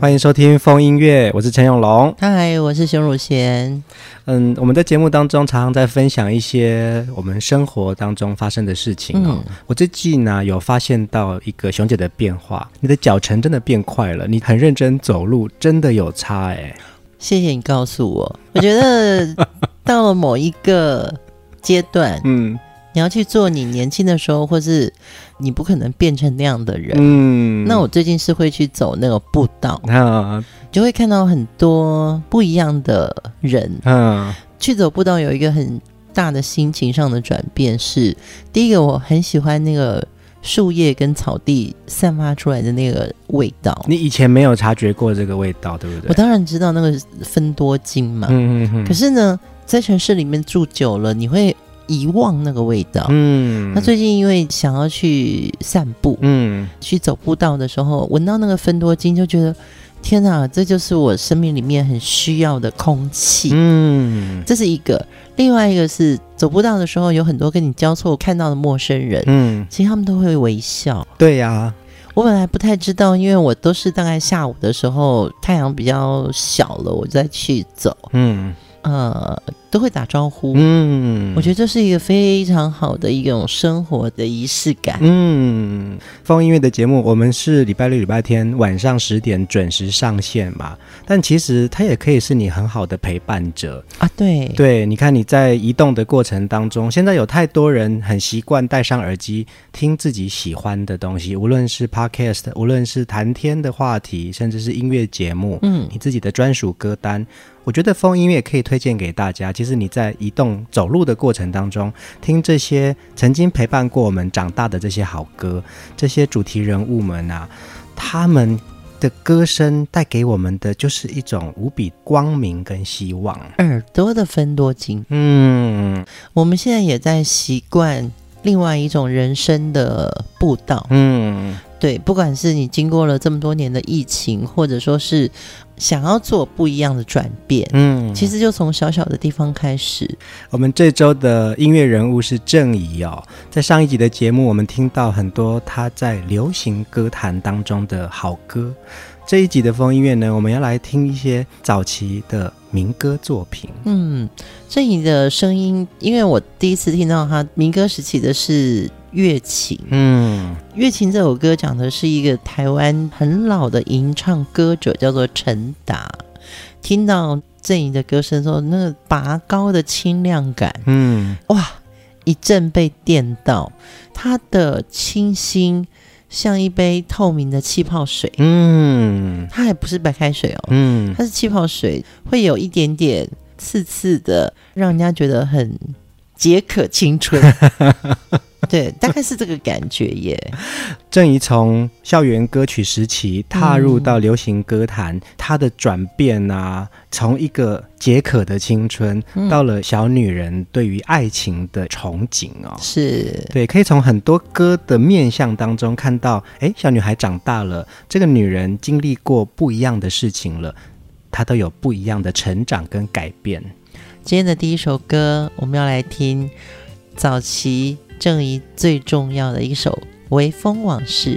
欢迎收听风音乐，我是陈永龙。嗨，我是熊汝贤。嗯，我们在节目当中常常在分享一些我们生活当中发生的事情哦。嗯、我最近呢有发现到一个熊姐的变化，你的脚程真的变快了，你很认真走路，真的有差哎。谢谢你告诉我，我觉得到了某一个阶段，嗯。你要去做你年轻的时候，或是你不可能变成那样的人。嗯，那我最近是会去走那个步道，啊，就会看到很多不一样的人。嗯，去走步道有一个很大的心情上的转变是，第一个我很喜欢那个树叶跟草地散发出来的那个味道。你以前没有察觉过这个味道，对不对？我当然知道那个芬多精嘛。嗯嗯嗯。可是呢，在城市里面住久了，你会。遗忘那个味道。嗯，那最近因为想要去散步，嗯，去走步道的时候，闻到那个芬多精，就觉得天哪，这就是我生命里面很需要的空气。嗯，这是一个。另外一个是走步道的时候，有很多跟你交错看到的陌生人，嗯，其实他们都会微笑。对呀、啊，我本来不太知道，因为我都是大概下午的时候，太阳比较小了，我再去走。嗯。呃，都会打招呼。嗯，我觉得这是一个非常好的一种生活的仪式感。嗯，放音乐的节目，我们是礼拜六、礼拜天晚上十点准时上线嘛。但其实它也可以是你很好的陪伴者啊。对对，你看你在移动的过程当中，现在有太多人很习惯戴上耳机听自己喜欢的东西，无论是 Podcast，无论是谈天的话题，甚至是音乐节目，嗯，你自己的专属歌单。我觉得风音乐可以推荐给大家。其实你在移动走路的过程当中，听这些曾经陪伴过我们长大的这些好歌，这些主题人物们啊，他们的歌声带给我们的就是一种无比光明跟希望。耳朵的分多精，嗯，我们现在也在习惯另外一种人生的步道，嗯。对，不管是你经过了这么多年的疫情，或者说是想要做不一样的转变，嗯，其实就从小小的地方开始。我们这周的音乐人物是郑怡哦，在上一集的节目，我们听到很多他在流行歌坛当中的好歌。这一集的风音乐呢，我们要来听一些早期的民歌作品。嗯，郑怡的声音，因为我第一次听到他民歌时期的是。月琴，嗯，月琴这首歌讲的是一个台湾很老的吟唱歌者，叫做陈达。听到郑怡的歌声之后，那个拔高的清亮感，嗯，哇，一阵被电到。他的清新像一杯透明的气泡水，嗯，它还不是白开水哦，嗯，它是气泡水，会有一点点刺刺的，让人家觉得很解渴青春。对，大概是这个感觉耶。郑怡从校园歌曲时期踏入到流行歌坛，她、嗯、的转变啊，从一个解渴的青春，嗯、到了小女人对于爱情的憧憬哦。是对，可以从很多歌的面相当中看到，哎，小女孩长大了，这个女人经历过不一样的事情了，她都有不一样的成长跟改变。今天的第一首歌，我们要来听早期。郑怡最重要的一首《微风往事》。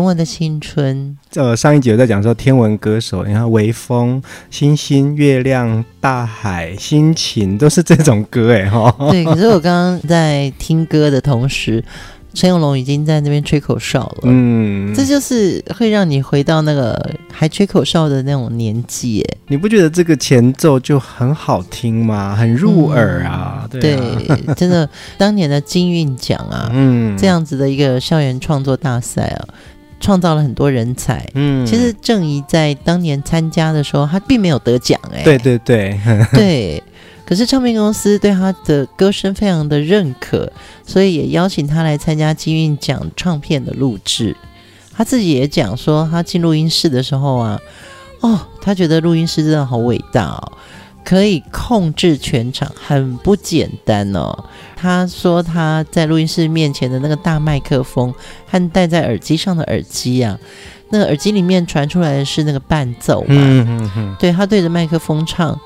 我的青春，呃，上一集有在讲说天文歌手，你看微风、星星、月亮、大海、心情，都是这种歌哎哈。对，可是我刚刚在听歌的同时，陈永龙已经在那边吹口哨了。嗯，这就是会让你回到那个还吹口哨的那种年纪哎。你不觉得这个前奏就很好听吗？很入耳啊。嗯、对啊，对，真的，当年的金韵奖啊，嗯，这样子的一个校园创作大赛啊。创造了很多人才。嗯，其实郑怡在当年参加的时候，他并没有得奖。哎，对对对，对。可是唱片公司对他的歌声非常的认可，所以也邀请他来参加金韵奖唱片的录制。他自己也讲说，他进录音室的时候啊，哦，他觉得录音室真的好伟大哦。可以控制全场，很不简单哦。他说他在录音室面前的那个大麦克风和戴在耳机上的耳机啊，那个耳机里面传出来的是那个伴奏嘛。嗯嗯嗯。对，他对着麦克风唱，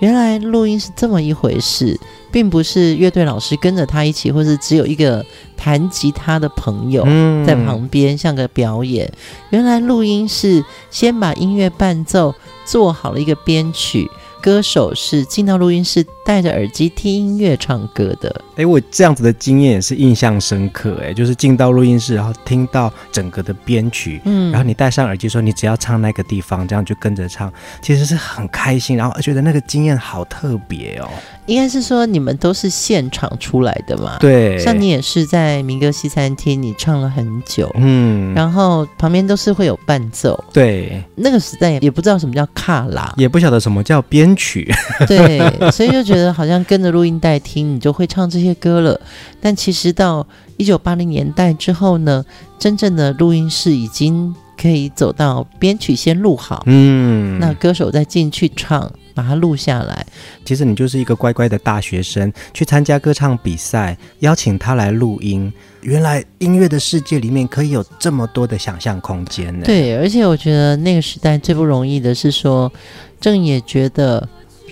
原来录音是这么一回事，并不是乐队老师跟着他一起，或是只有一个弹吉他的朋友在旁边像个表演。原来录音是先把音乐伴奏做好了一个编曲。歌手是进到录音室，戴着耳机听音乐唱歌的。哎，我这样子的经验也是印象深刻。哎，就是进到录音室，然后听到整个的编曲，嗯，然后你戴上耳机说你只要唱那个地方，这样就跟着唱，其实是很开心，然后觉得那个经验好特别哦。应该是说你们都是现场出来的嘛？对，像你也是在民歌西餐厅，你唱了很久，嗯，然后旁边都是会有伴奏。对，那个时代也不知道什么叫卡拉，也不晓得什么叫编曲。对，所以就觉得好像跟着录音带听，你就会唱这些歌了。但其实到一九八零年代之后呢，真正的录音室已经可以走到编曲先录好，嗯，那歌手再进去唱。把它录下来。其实你就是一个乖乖的大学生，去参加歌唱比赛，邀请他来录音。原来音乐的世界里面可以有这么多的想象空间呢。对，而且我觉得那个时代最不容易的是说，郑也觉得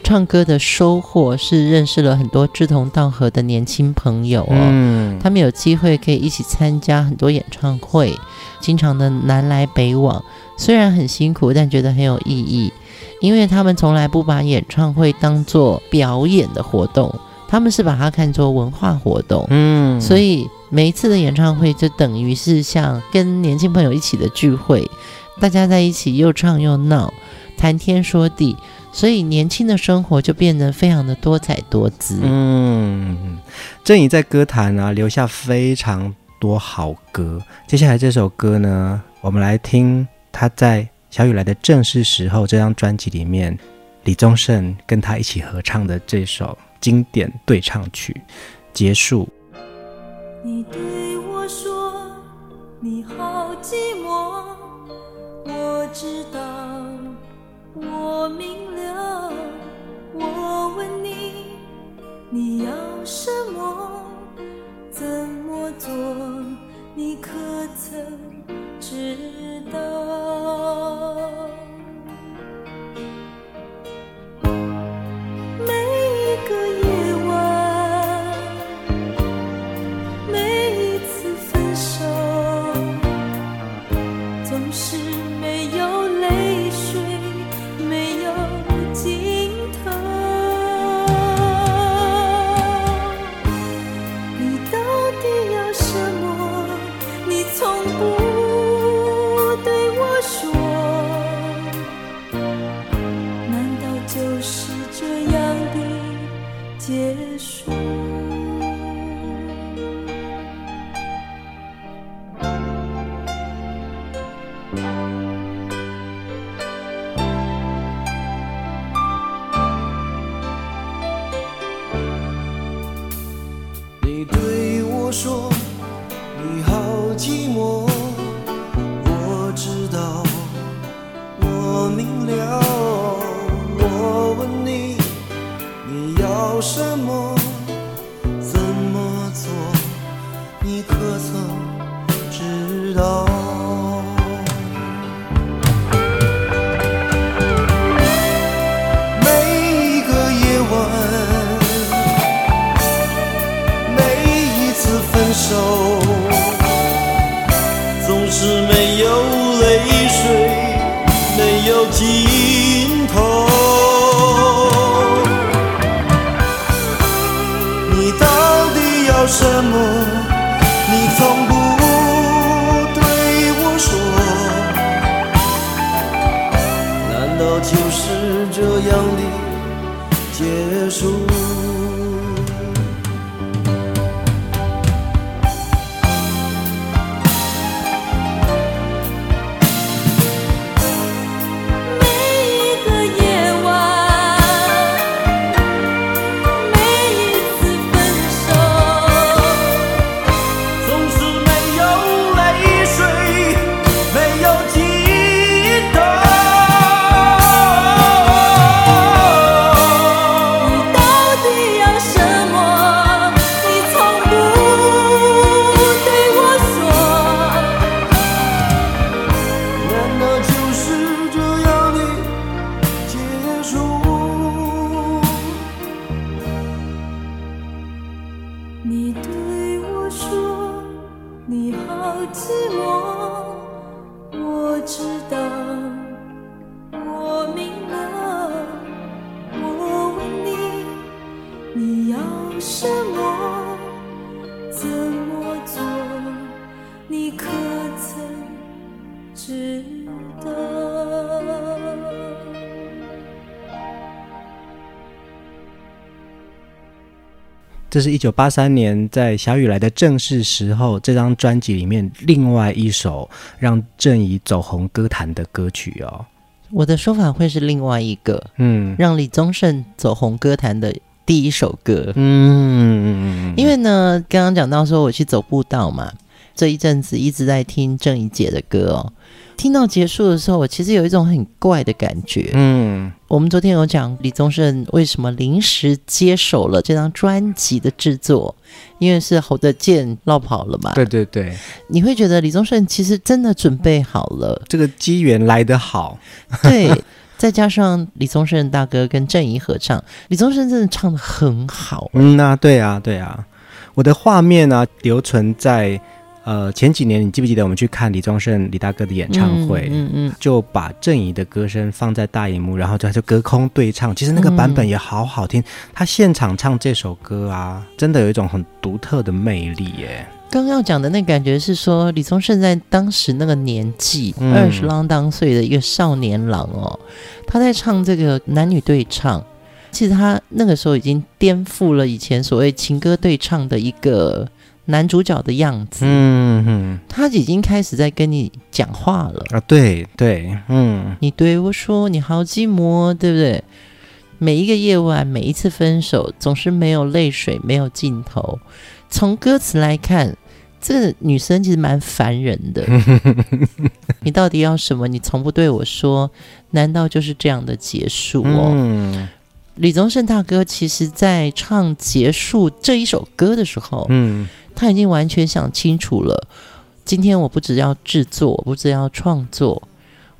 唱歌的收获是认识了很多志同道合的年轻朋友哦。嗯，他们有机会可以一起参加很多演唱会，经常的南来北往，虽然很辛苦，但觉得很有意义。因为他们从来不把演唱会当做表演的活动，他们是把它看作文化活动，嗯，所以每一次的演唱会就等于是像跟年轻朋友一起的聚会，大家在一起又唱又闹，谈天说地，所以年轻的生活就变得非常的多彩多姿。嗯，郑怡在歌坛啊留下非常多好歌，接下来这首歌呢，我们来听他在《小雨来的正是时候》这张专辑里面，李宗盛跟他一起合唱的这首经典对唱曲《结束》。你对我说你好寂寞，我知道，我明了。我问你，你要什么？怎么做？你可曾知道？这是一九八三年在《小雨来的正是时候》这张专辑里面另外一首让郑怡走红歌坛的歌曲哦。我的说法会是另外一个，嗯，让李宗盛走红歌坛的第一首歌，嗯，因为呢，刚刚讲到说我去走步道嘛，这一阵子一直在听郑怡姐的歌哦。听到结束的时候，我其实有一种很怪的感觉。嗯，我们昨天有讲李宗盛为什么临时接手了这张专辑的制作，因为是侯德健落跑了嘛。对对对，你会觉得李宗盛其实真的准备好了，这个机缘来得好。对，再加上李宗盛大哥跟郑怡合唱，李宗盛真的唱的很好。嗯，那对啊，对啊，我的画面呢、啊、留存在。呃，前几年你记不记得我们去看李宗盛李大哥的演唱会，嗯嗯，就把郑怡的歌声放在大荧幕，然后就就隔空对唱，其实那个版本也好好听。他现场唱这首歌啊，真的有一种很独特的魅力耶。刚刚讲的那感觉是说，李宗盛在当时那个年纪，二十啷当岁的一个少年郎哦，他在唱这个男女对唱，其实他那个时候已经颠覆了以前所谓情歌对唱的一个男主角的样子。嗯哼，他已经开始在跟你讲话了啊！对对，嗯，你对我说你好寂寞，对不对？每一个夜晚，每一次分手，总是没有泪水，没有尽头。从歌词来看，这个女生其实蛮烦人的。你到底要什么？你从不对我说，难道就是这样的结束哦？嗯、李宗盛大哥其实在唱结束这一首歌的时候，嗯，他已经完全想清楚了。今天我不只要制作，我不只要创作，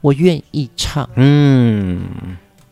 我愿意唱。嗯。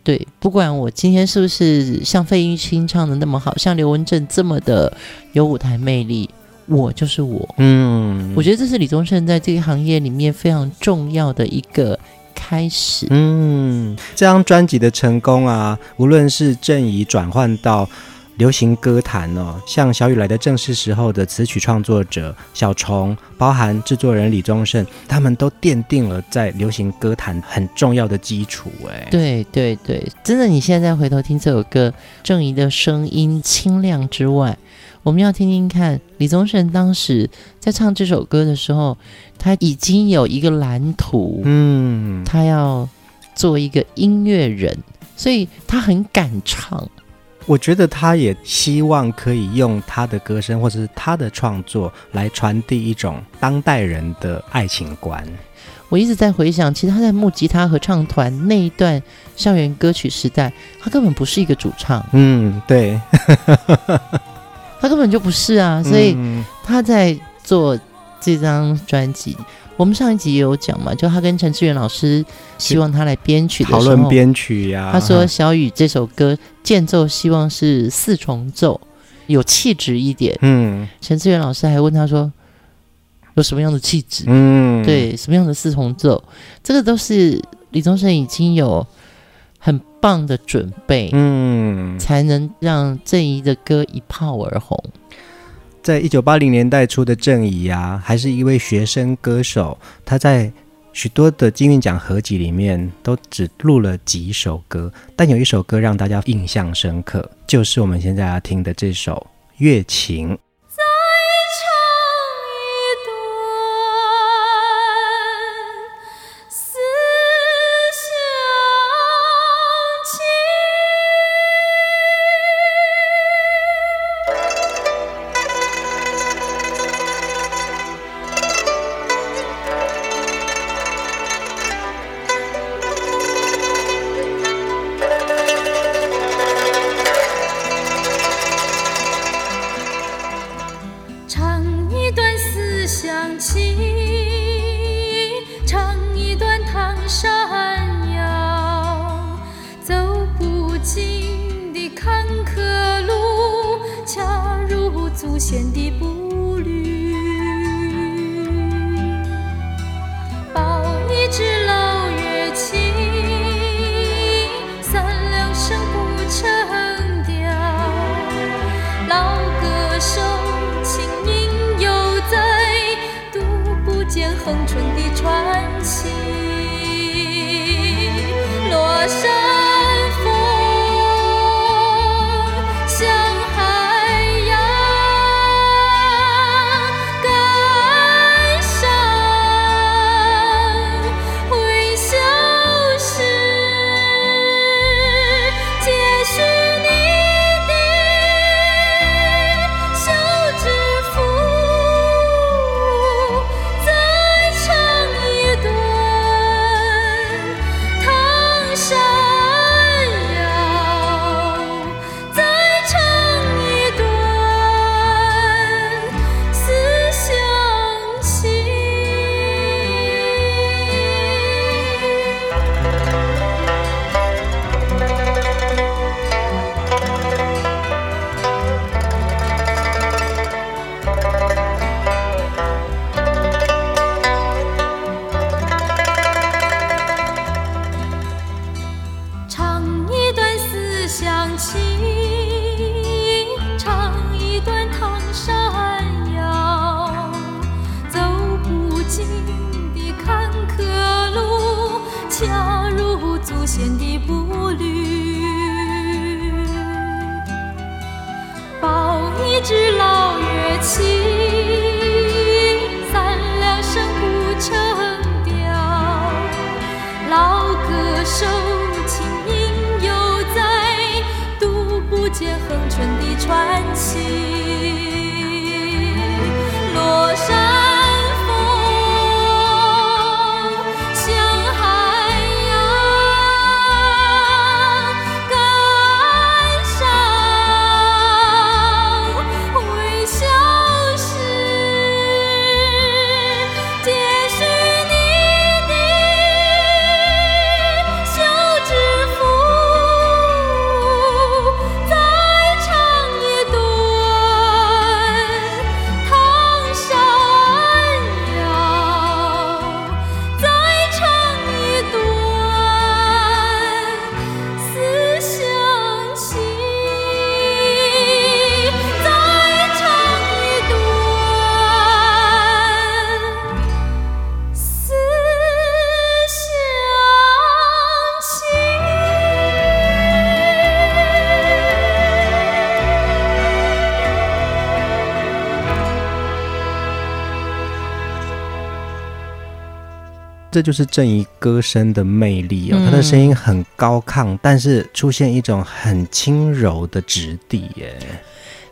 对，不管我今天是不是像费玉清唱的那么好，像刘文正这么的有舞台魅力，我就是我。嗯，我觉得这是李宗盛在这个行业里面非常重要的一个开始。嗯，这张专辑的成功啊，无论是郑怡转换到。流行歌坛哦，像小雨来的正是时候的词曲创作者小虫，包含制作人李宗盛，他们都奠定了在流行歌坛很重要的基础。哎，对对对，真的，你现在回头听这首歌，郑怡的声音清亮之外，我们要听听看李宗盛当时在唱这首歌的时候，他已经有一个蓝图，嗯，他要做一个音乐人，所以他很敢唱。我觉得他也希望可以用他的歌声或者是他的创作来传递一种当代人的爱情观。我一直在回想，其实他在木吉他合唱团那一段校园歌曲时代，他根本不是一个主唱。嗯，对，他根本就不是啊。所以他在做这张专辑。我们上一集也有讲嘛，就他跟陈志远老师希望他来编曲的时候，讨论编曲呀。他说小雨这首歌间奏希望是四重奏，有气质一点。嗯，陈志远老师还问他说有什么样的气质？嗯，对，什么样的四重奏？这个都是李宗盛已经有很棒的准备，嗯，才能让郑怡的歌一炮而红。在一九八零年代初的郑怡啊，还是一位学生歌手。他在许多的金韵奖合集里面都只录了几首歌，但有一首歌让大家印象深刻，就是我们现在要听的这首《月情》。这就是郑怡歌声的魅力哦，她的声音很高亢，但是出现一种很轻柔的质地耶。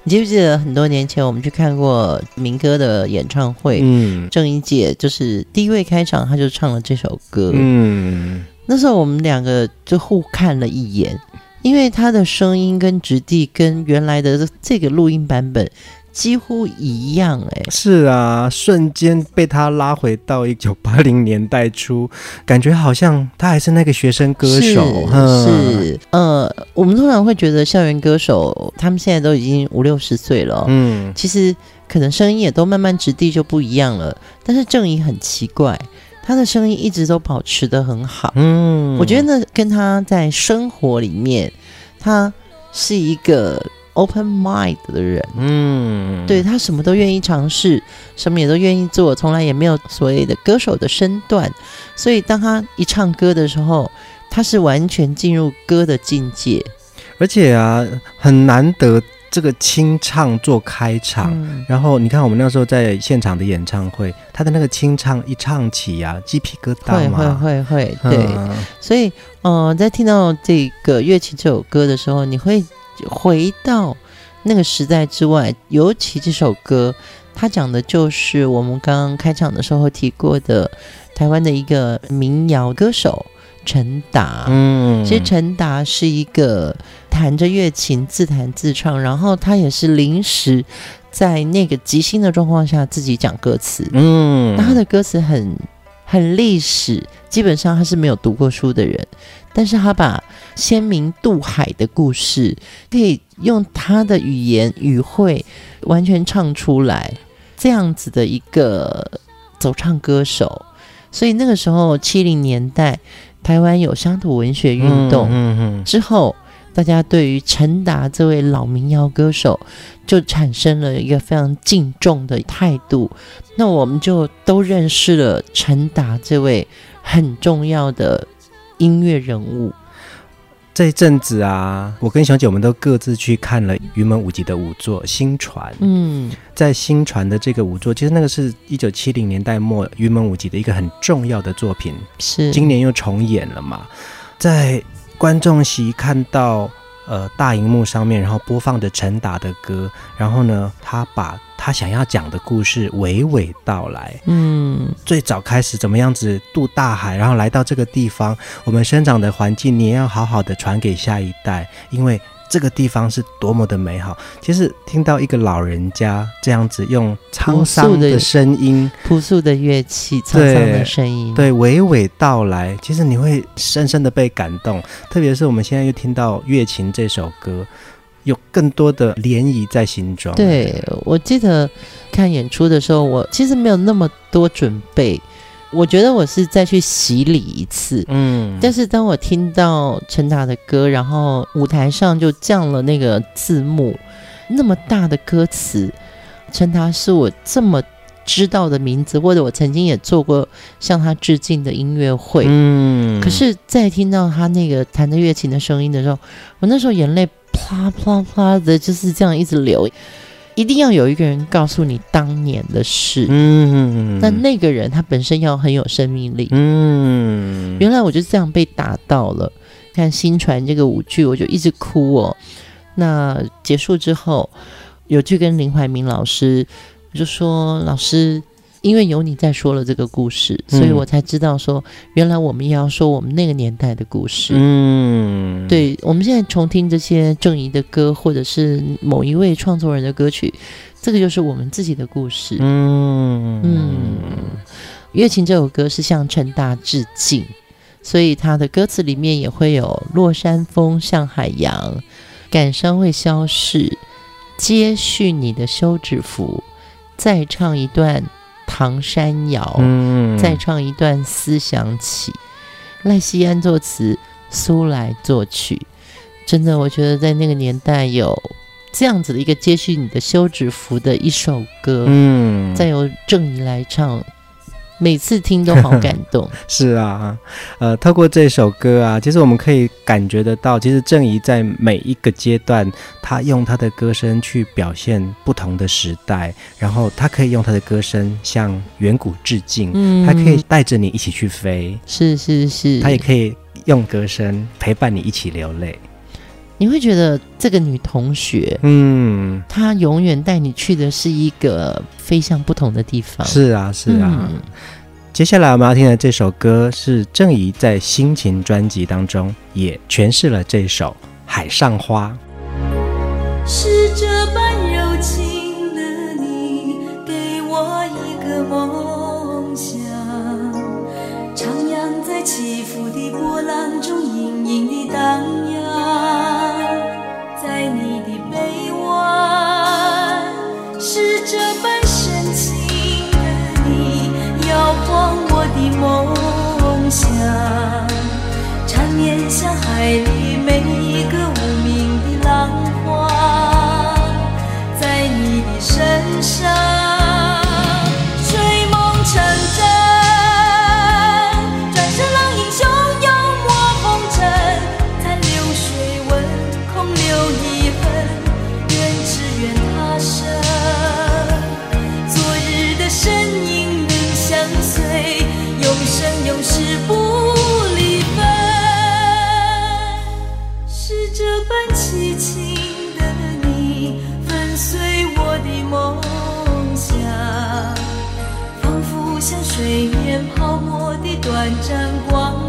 你记不记得很多年前我们去看过民歌的演唱会？嗯，郑怡姐就是第一位开场，她就唱了这首歌。嗯，那时候我们两个就互看了一眼，因为她的声音跟质地跟原来的这个录音版本。几乎一样哎、欸，是啊，瞬间被他拉回到一九八零年代初，感觉好像他还是那个学生歌手。是，嗯、是呃，我们通常会觉得校园歌手他们现在都已经五六十岁了，嗯，其实可能声音也都慢慢质地就不一样了。但是郑怡很奇怪，他的声音一直都保持的很好。嗯，我觉得那跟他在生活里面，他是一个。Open mind 的人，嗯，对，他什么都愿意尝试，什么也都愿意做，从来也没有所谓的歌手的身段，所以当他一唱歌的时候，他是完全进入歌的境界，而且啊，很难得这个清唱做开场，嗯、然后你看我们那时候在现场的演唱会，他的那个清唱一唱起呀、啊，鸡皮疙瘩嘛，会会会会，对，嗯、所以，呃，在听到这个乐器这首歌的时候，你会。回到那个时代之外，尤其这首歌，它讲的就是我们刚刚开场的时候提过的台湾的一个民谣歌手陈达。嗯，其实陈达是一个弹着乐琴自弹自唱，然后他也是临时在那个即兴的状况下自己讲歌词。嗯，那他的歌词很很历史，基本上他是没有读过书的人。但是他把先民渡海的故事，可以用他的语言语汇完全唱出来，这样子的一个走唱歌手。所以那个时候七零年代，台湾有乡土文学运动，嗯嗯，之后，大家对于陈达这位老民谣歌手就产生了一个非常敬重的态度。那我们就都认识了陈达这位很重要的。音乐人物，这一阵子啊，我跟小姐我们都各自去看了云门舞集的舞作《新传》。嗯，在《新传》的这个舞作，其实那个是一九七零年代末云门舞集的一个很重要的作品，是今年又重演了嘛？在观众席看到呃大荧幕上面，然后播放着陈达的歌，然后呢，他把。他想要讲的故事娓娓道来。嗯，最早开始怎么样子渡大海，然后来到这个地方，我们生长的环境，你也要好好的传给下一代，因为这个地方是多么的美好。其实听到一个老人家这样子用沧桑的声音、朴素的乐器、沧桑的声音，对，娓娓道来，其实你会深深的被感动。特别是我们现在又听到《月琴》这首歌。有更多的涟漪在心中。对，我记得看演出的时候，我其实没有那么多准备，我觉得我是再去洗礼一次。嗯，但是当我听到陈达的歌，然后舞台上就降了那个字幕，那么大的歌词，陈达是我这么知道的名字，或者我曾经也做过向他致敬的音乐会。嗯，可是，在听到他那个弹着乐琴的声音的时候，我那时候眼泪啪啪啪的，就是这样一直流。一定要有一个人告诉你当年的事。嗯，但那个人他本身要很有生命力。嗯，原来我就这样被打到了。看新传这个舞剧，我就一直哭哦。那结束之后，有去跟林怀民老师。就说老师，因为有你在说了这个故事，所以我才知道说，原来我们也要说我们那个年代的故事。嗯，对，我们现在重听这些郑怡的歌，或者是某一位创作人的歌曲，这个就是我们自己的故事。嗯嗯，《月琴》这首歌是向陈大致敬，所以他的歌词里面也会有“落山风像海洋，感伤会消逝，接续你的休止符”。再唱一段《唐山谣》，嗯，再唱一段《思想起》，赖西安作词，苏来作曲。真的，我觉得在那个年代有这样子的一个接续你的休止符的一首歌，嗯，再由郑怡来唱。每次听都好感动，是啊，呃，透过这首歌啊，其实我们可以感觉得到，其实郑怡在每一个阶段，他用他的歌声去表现不同的时代，然后他可以用他的歌声向远古致敬，嗯，他可以带着你一起去飞，是是是，他也可以用歌声陪伴你一起流泪。你会觉得这个女同学，嗯，她永远带你去的是一个飞向不同的地方。是啊，是啊。嗯、接下来我们要听的这首歌是郑怡在《心情》专辑当中也诠释了这首《海上花》。是这般柔情的你，给我一个梦想，徜徉在起伏的波浪中，隐隐的荡漾。梦想缠绵像海里每一个无名的浪花，在你的身上。万丈光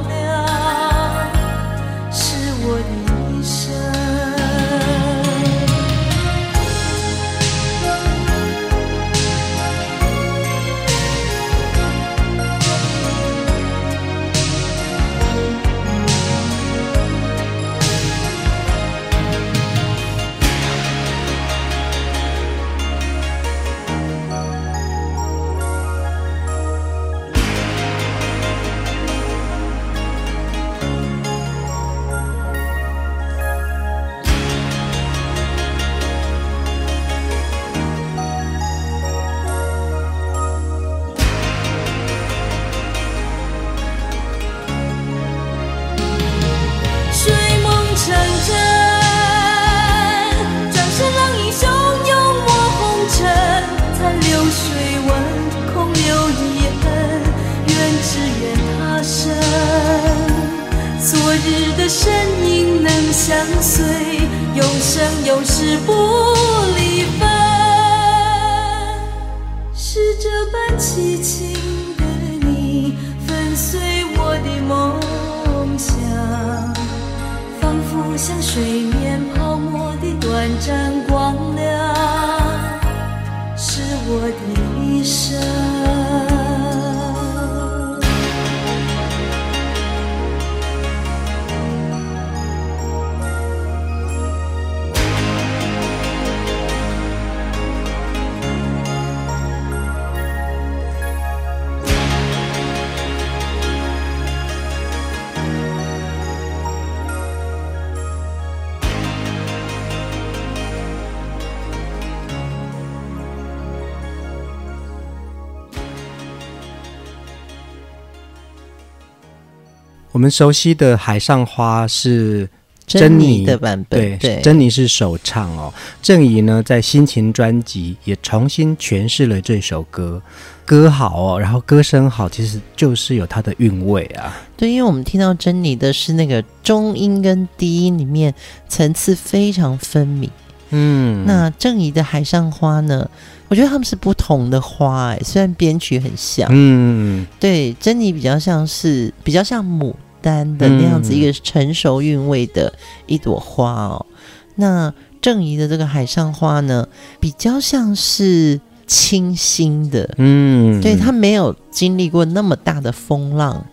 我们熟悉的《海上花》是。珍妮的版本，对，珍妮是首唱哦。郑怡呢，在心情专辑也重新诠释了这首歌，歌好哦，然后歌声好，其实就是有它的韵味啊。对，因为我们听到珍妮的是那个中音跟低音里面层次非常分明。嗯，那郑怡的《海上花》呢，我觉得他们是不同的花，哎，虽然编曲很像。嗯，对，珍妮比较像是比较像母。单的那样子一个成熟韵味的一朵花哦，嗯、那郑怡的这个海上花呢，比较像是清新的，嗯，对，它没有经历过那么大的风浪，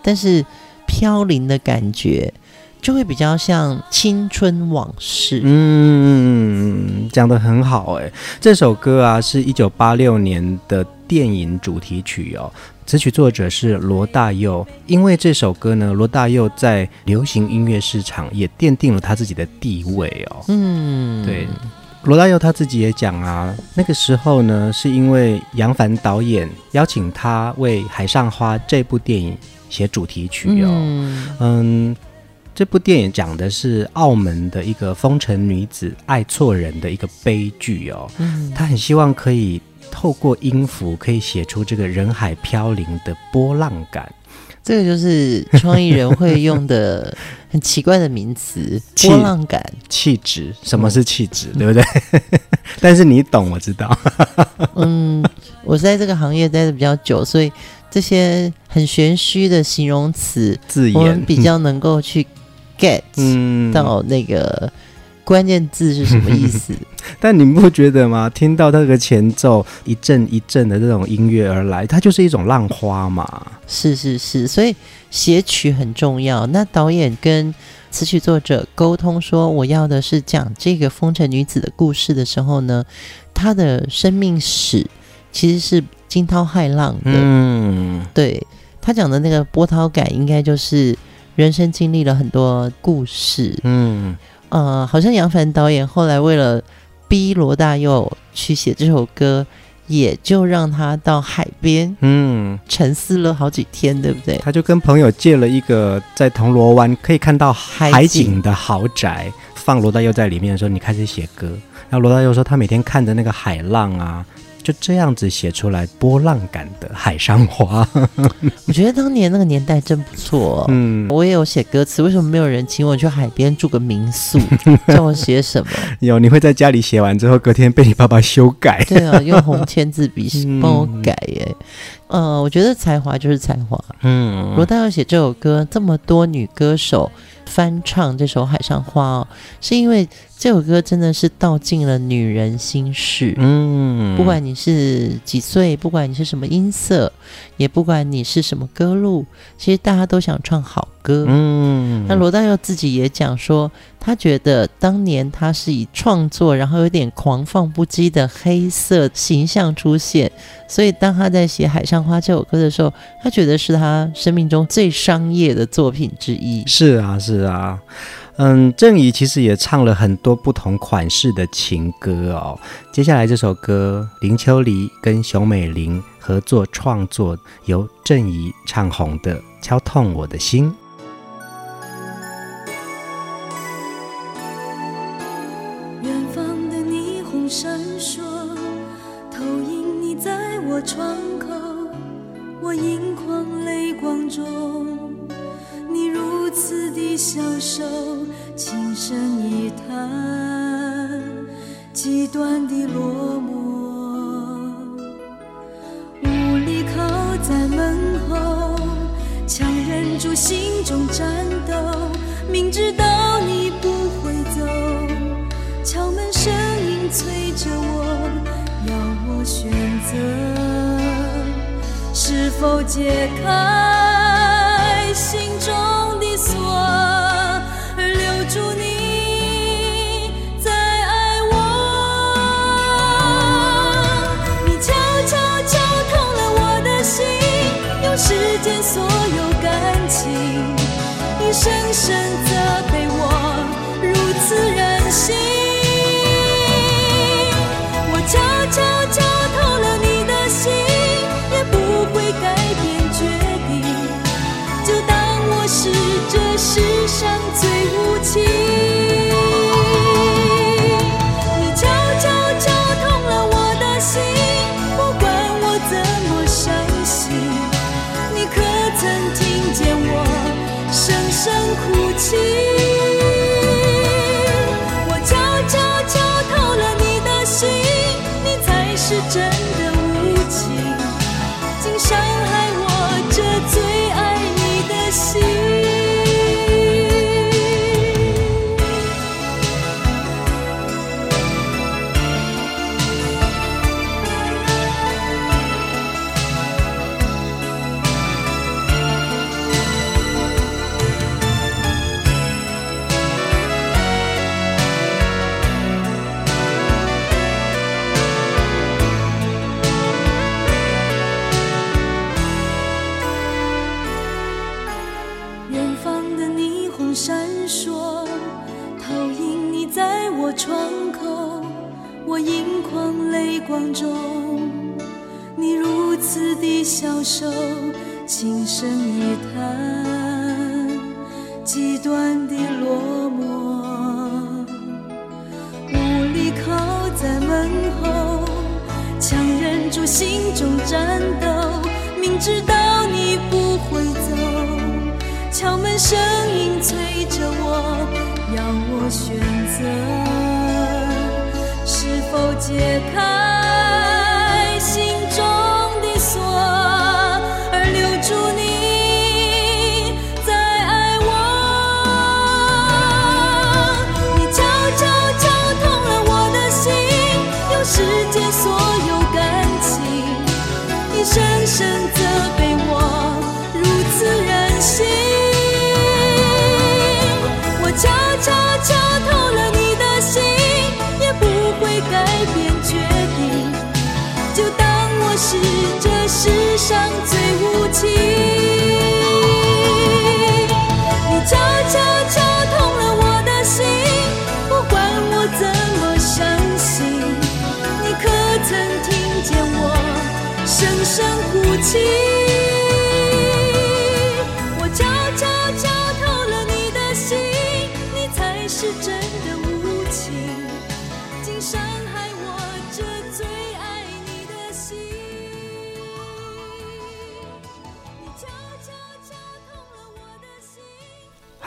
但是飘零的感觉就会比较像青春往事。嗯，讲得很好哎，这首歌啊是一九八六年的电影主题曲哦。词曲作者是罗大佑，因为这首歌呢，罗大佑在流行音乐市场也奠定了他自己的地位哦。嗯，对，罗大佑他自己也讲啊，那个时候呢，是因为杨凡导演邀请他为《海上花》这部电影写主题曲哦。嗯，嗯，这部电影讲的是澳门的一个风尘女子爱错人的一个悲剧哦。嗯，他很希望可以。透过音符可以写出这个人海飘零的波浪感，这个就是创意人会用的很奇怪的名词——波浪感、气质。什么是气质？嗯、对不对？但是你懂，我知道。嗯，我在这个行业待的比较久，所以这些很玄虚的形容词字眼，我们比较能够去 get 到那个。关键字是什么意思？但你不觉得吗？听到那个前奏一阵一阵的这种音乐而来，它就是一种浪花嘛。是是是，所以写曲很重要。那导演跟词曲作者沟通说，我要的是讲这个风尘女子的故事的时候呢，她的生命史其实是惊涛骇浪的。嗯，对，他讲的那个波涛感，应该就是人生经历了很多故事。嗯。呃，好像杨凡导演后来为了逼罗大佑去写这首歌，也就让他到海边，嗯，沉思了好几天，对不对？他就跟朋友借了一个在铜锣湾可以看到海景的豪宅，放罗大佑在里面的时候，你开始写歌。然后罗大佑说，他每天看着那个海浪啊。就这样子写出来波浪感的海上花，我觉得当年那个年代真不错哦。嗯，我也有写歌词，为什么没有人请我去海边住个民宿？叫我写什么？有，你会在家里写完之后，隔天被你爸爸修改。对啊，用红签字笔帮我改耶。嗯、呃，我觉得才华就是才华。嗯，罗大佑写这首歌，这么多女歌手。翻唱这首《海上花》哦，是因为这首歌真的是道尽了女人心事。嗯，不管你是几岁，不管你是什么音色，也不管你是什么歌路，其实大家都想唱好歌。嗯，那罗大佑自己也讲说，他觉得当年他是以创作，然后有点狂放不羁的黑色形象出现，所以当他在写《海上花》这首歌的时候，他觉得是他生命中最商业的作品之一。是啊，是啊，嗯，郑怡其实也唱了很多不同款式的情歌哦。接下来这首歌，林秋离跟熊美玲合作创作，由郑怡唱红的《敲痛我的心》。消瘦，轻声一叹，极端的落寞。无力靠在门后，强忍住心中颤抖，明知道你不会走，敲门声音催着我，要我选择，是否解开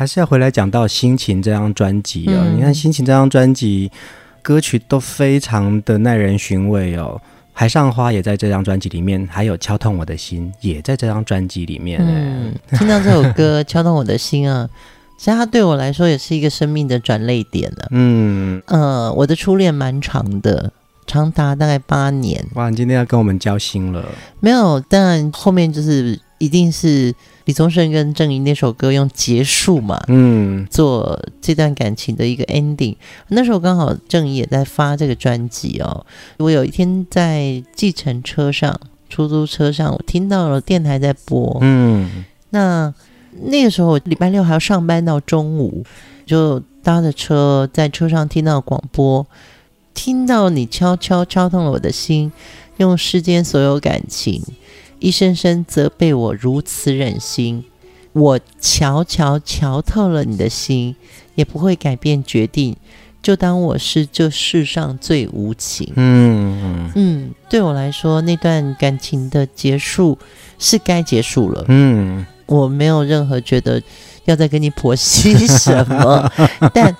还是要回来讲到《心情》这张专辑哦。嗯、你看《心情》这张专辑，歌曲都非常的耐人寻味哦。《海上花》也在这张专辑里面，还有《敲痛我的心》也在这张专辑里面。嗯，听到这首歌《敲痛我的心》啊，其实它对我来说也是一个生命的转泪点了。嗯呃，我的初恋蛮长的，长达大概八年。哇，你今天要跟我们交心了？没有，但后面就是一定是。李宗盛跟郑怡那首歌用结束嘛，嗯，做这段感情的一个 ending。那时候刚好郑怡也在发这个专辑哦。我有一天在计程车上、出租车上，我听到了电台在播，嗯，那那个时候我礼拜六还要上班到中午，就搭着车在车上听到广播，听到你悄悄敲痛了我的心，用世间所有感情。一声声责备我如此忍心，我瞧瞧瞧透了你的心，也不会改变决定。就当我是这世上最无情。嗯嗯，对我来说，那段感情的结束是该结束了。嗯，我没有任何觉得要再跟你婆媳什么，但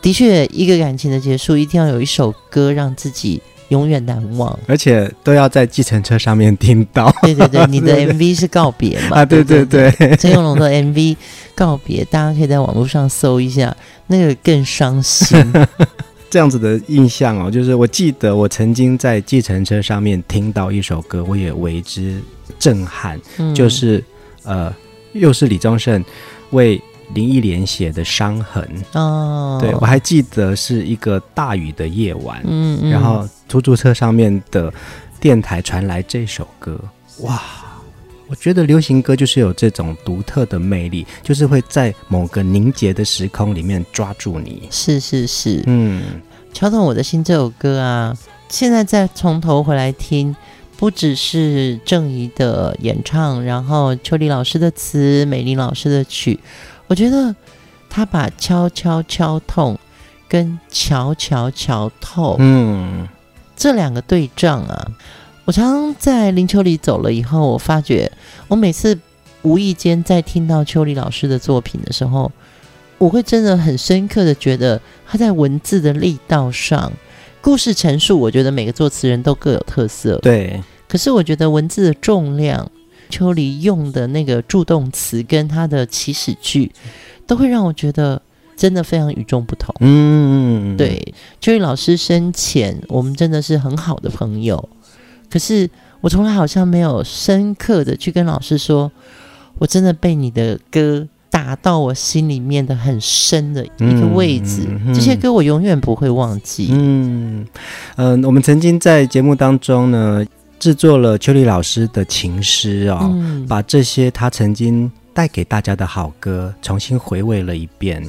的确，一个感情的结束，一定要有一首歌让自己。永远难忘，而且都要在计程车上面听到。对对对，你的 MV 是告别嘛？啊，对对对，陈永龙的 MV 告别，大家可以在网络上搜一下，那个更伤心。这样子的印象哦，就是我记得我曾经在计程车上面听到一首歌，我也为之震撼，嗯、就是呃，又是李宗盛为。林忆莲写的《伤痕》哦，对，我还记得是一个大雨的夜晚，嗯，嗯，然后出租车上面的电台传来这首歌，哇，我觉得流行歌就是有这种独特的魅力，就是会在某个凝结的时空里面抓住你。是是是，嗯，敲动我的心这首歌啊，现在再从头回来听，不只是郑怡的演唱，然后秋丽老师的词，美玲老师的曲。我觉得他把敲敲敲痛跟瞧瞧瞧透，嗯，这两个对仗啊，我常常在林秋离走了以后，我发觉我每次无意间在听到秋离老师的作品的时候，我会真的很深刻的觉得他在文字的力道上，故事陈述，我觉得每个作词人都各有特色，对。可是我觉得文字的重量，秋离用的那个助动词跟他的起始句，都会让我觉得真的非常与众不同。嗯，对，秋离老师生前我们真的是很好的朋友，可是我从来好像没有深刻的去跟老师说，我真的被你的歌打到我心里面的很深的一个位置。这些歌我永远不会忘记。嗯嗯、呃，我们曾经在节目当中呢，制作了秋丽老师的情诗哦，嗯、把这些他曾经带给大家的好歌重新回味了一遍。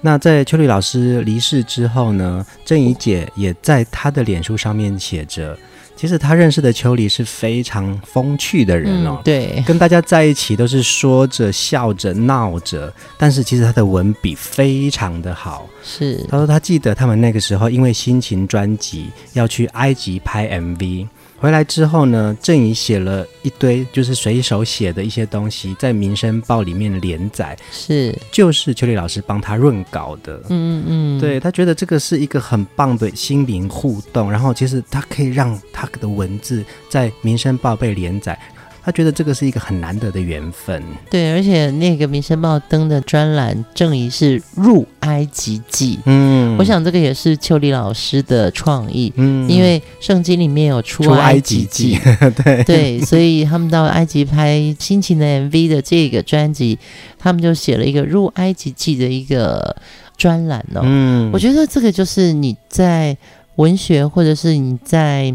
那在秋丽老师离世之后呢，郑怡姐也在她的脸书上面写着，其实她认识的秋离是非常风趣的人哦，嗯、对，跟大家在一起都是说着笑着闹着，但是其实他的文笔非常的好。是，他说他记得他们那个时候因为心情专辑要去埃及拍 MV。回来之后呢，郑怡写了一堆，就是随手写的一些东西，在《民生报》里面连载，是，就是邱丽老师帮他润稿的，嗯嗯嗯，对，他觉得这个是一个很棒的心灵互动，然后其实他可以让他的文字在《民生报》被连载。他觉得这个是一个很难得的缘分，对，而且那个《民生报》登的专栏，郑怡是入埃及记，嗯，我想这个也是秋丽老师的创意，嗯，因为圣经里面有出埃及记，及 对。对，所以他们到埃及拍《心情的 MV》的这个专辑，他们就写了一个入埃及记的一个专栏哦，嗯，我觉得这个就是你在文学或者是你在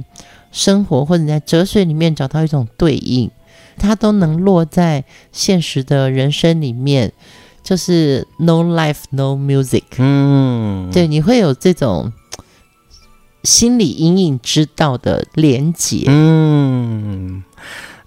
生活或者你在哲学里面找到一种对应。它都能落在现实的人生里面，就是 no life no music。嗯，对，你会有这种心理隐隐知道的连结。嗯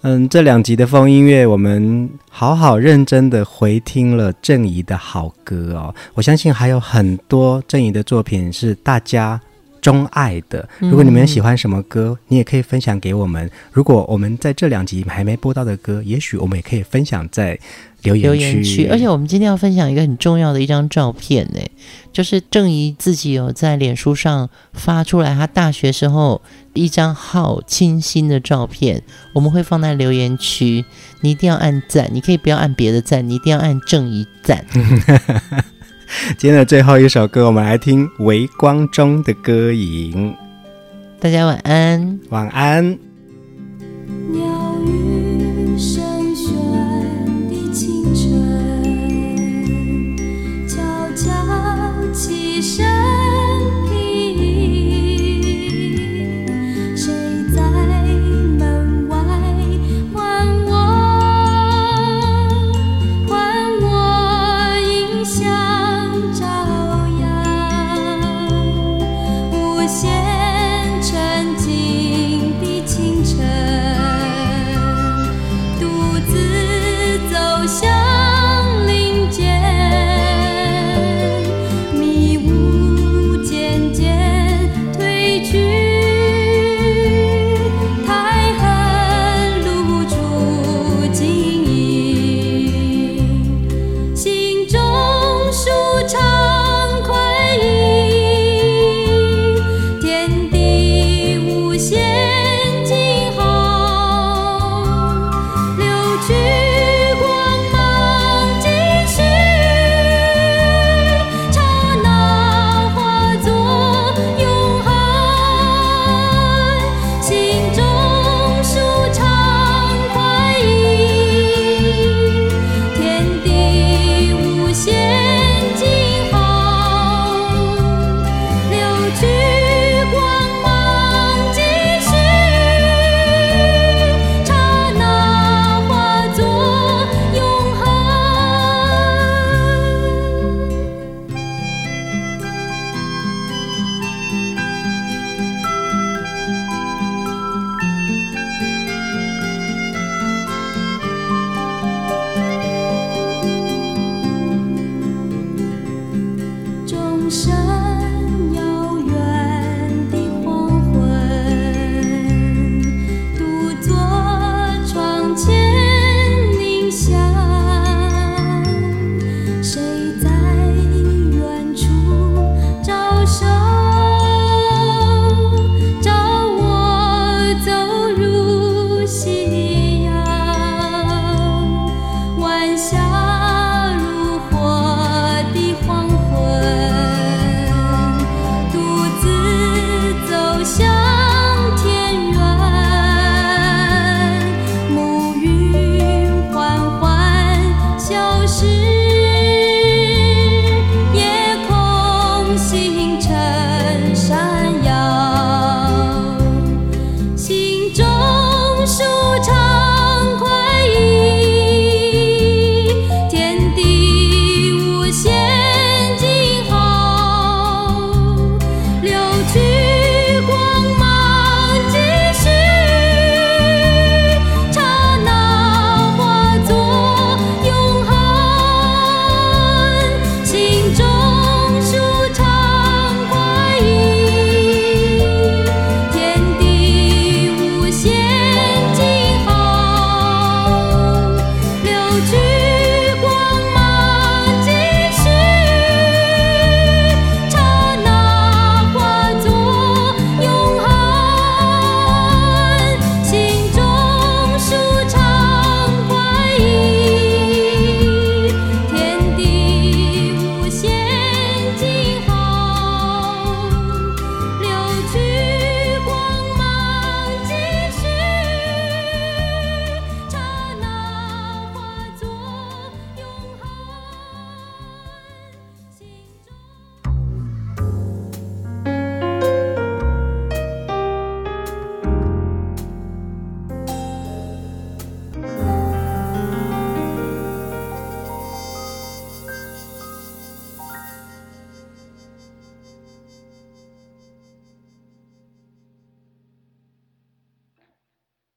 嗯，这两集的风音乐，我们好好认真的回听了郑怡的好歌哦。我相信还有很多郑怡的作品是大家。钟爱的，如果你们喜欢什么歌，嗯、你也可以分享给我们。如果我们在这两集还没播到的歌，也许我们也可以分享在留言区。留言区。而且我们今天要分享一个很重要的一张照片呢，就是郑怡自己有在脸书上发出来，她大学时候一张好清新的照片，我们会放在留言区，你一定要按赞，你可以不要按别的赞，你一定要按郑怡赞。今天的最后一首歌我们来听微光中的歌影。大家晚安。晚安。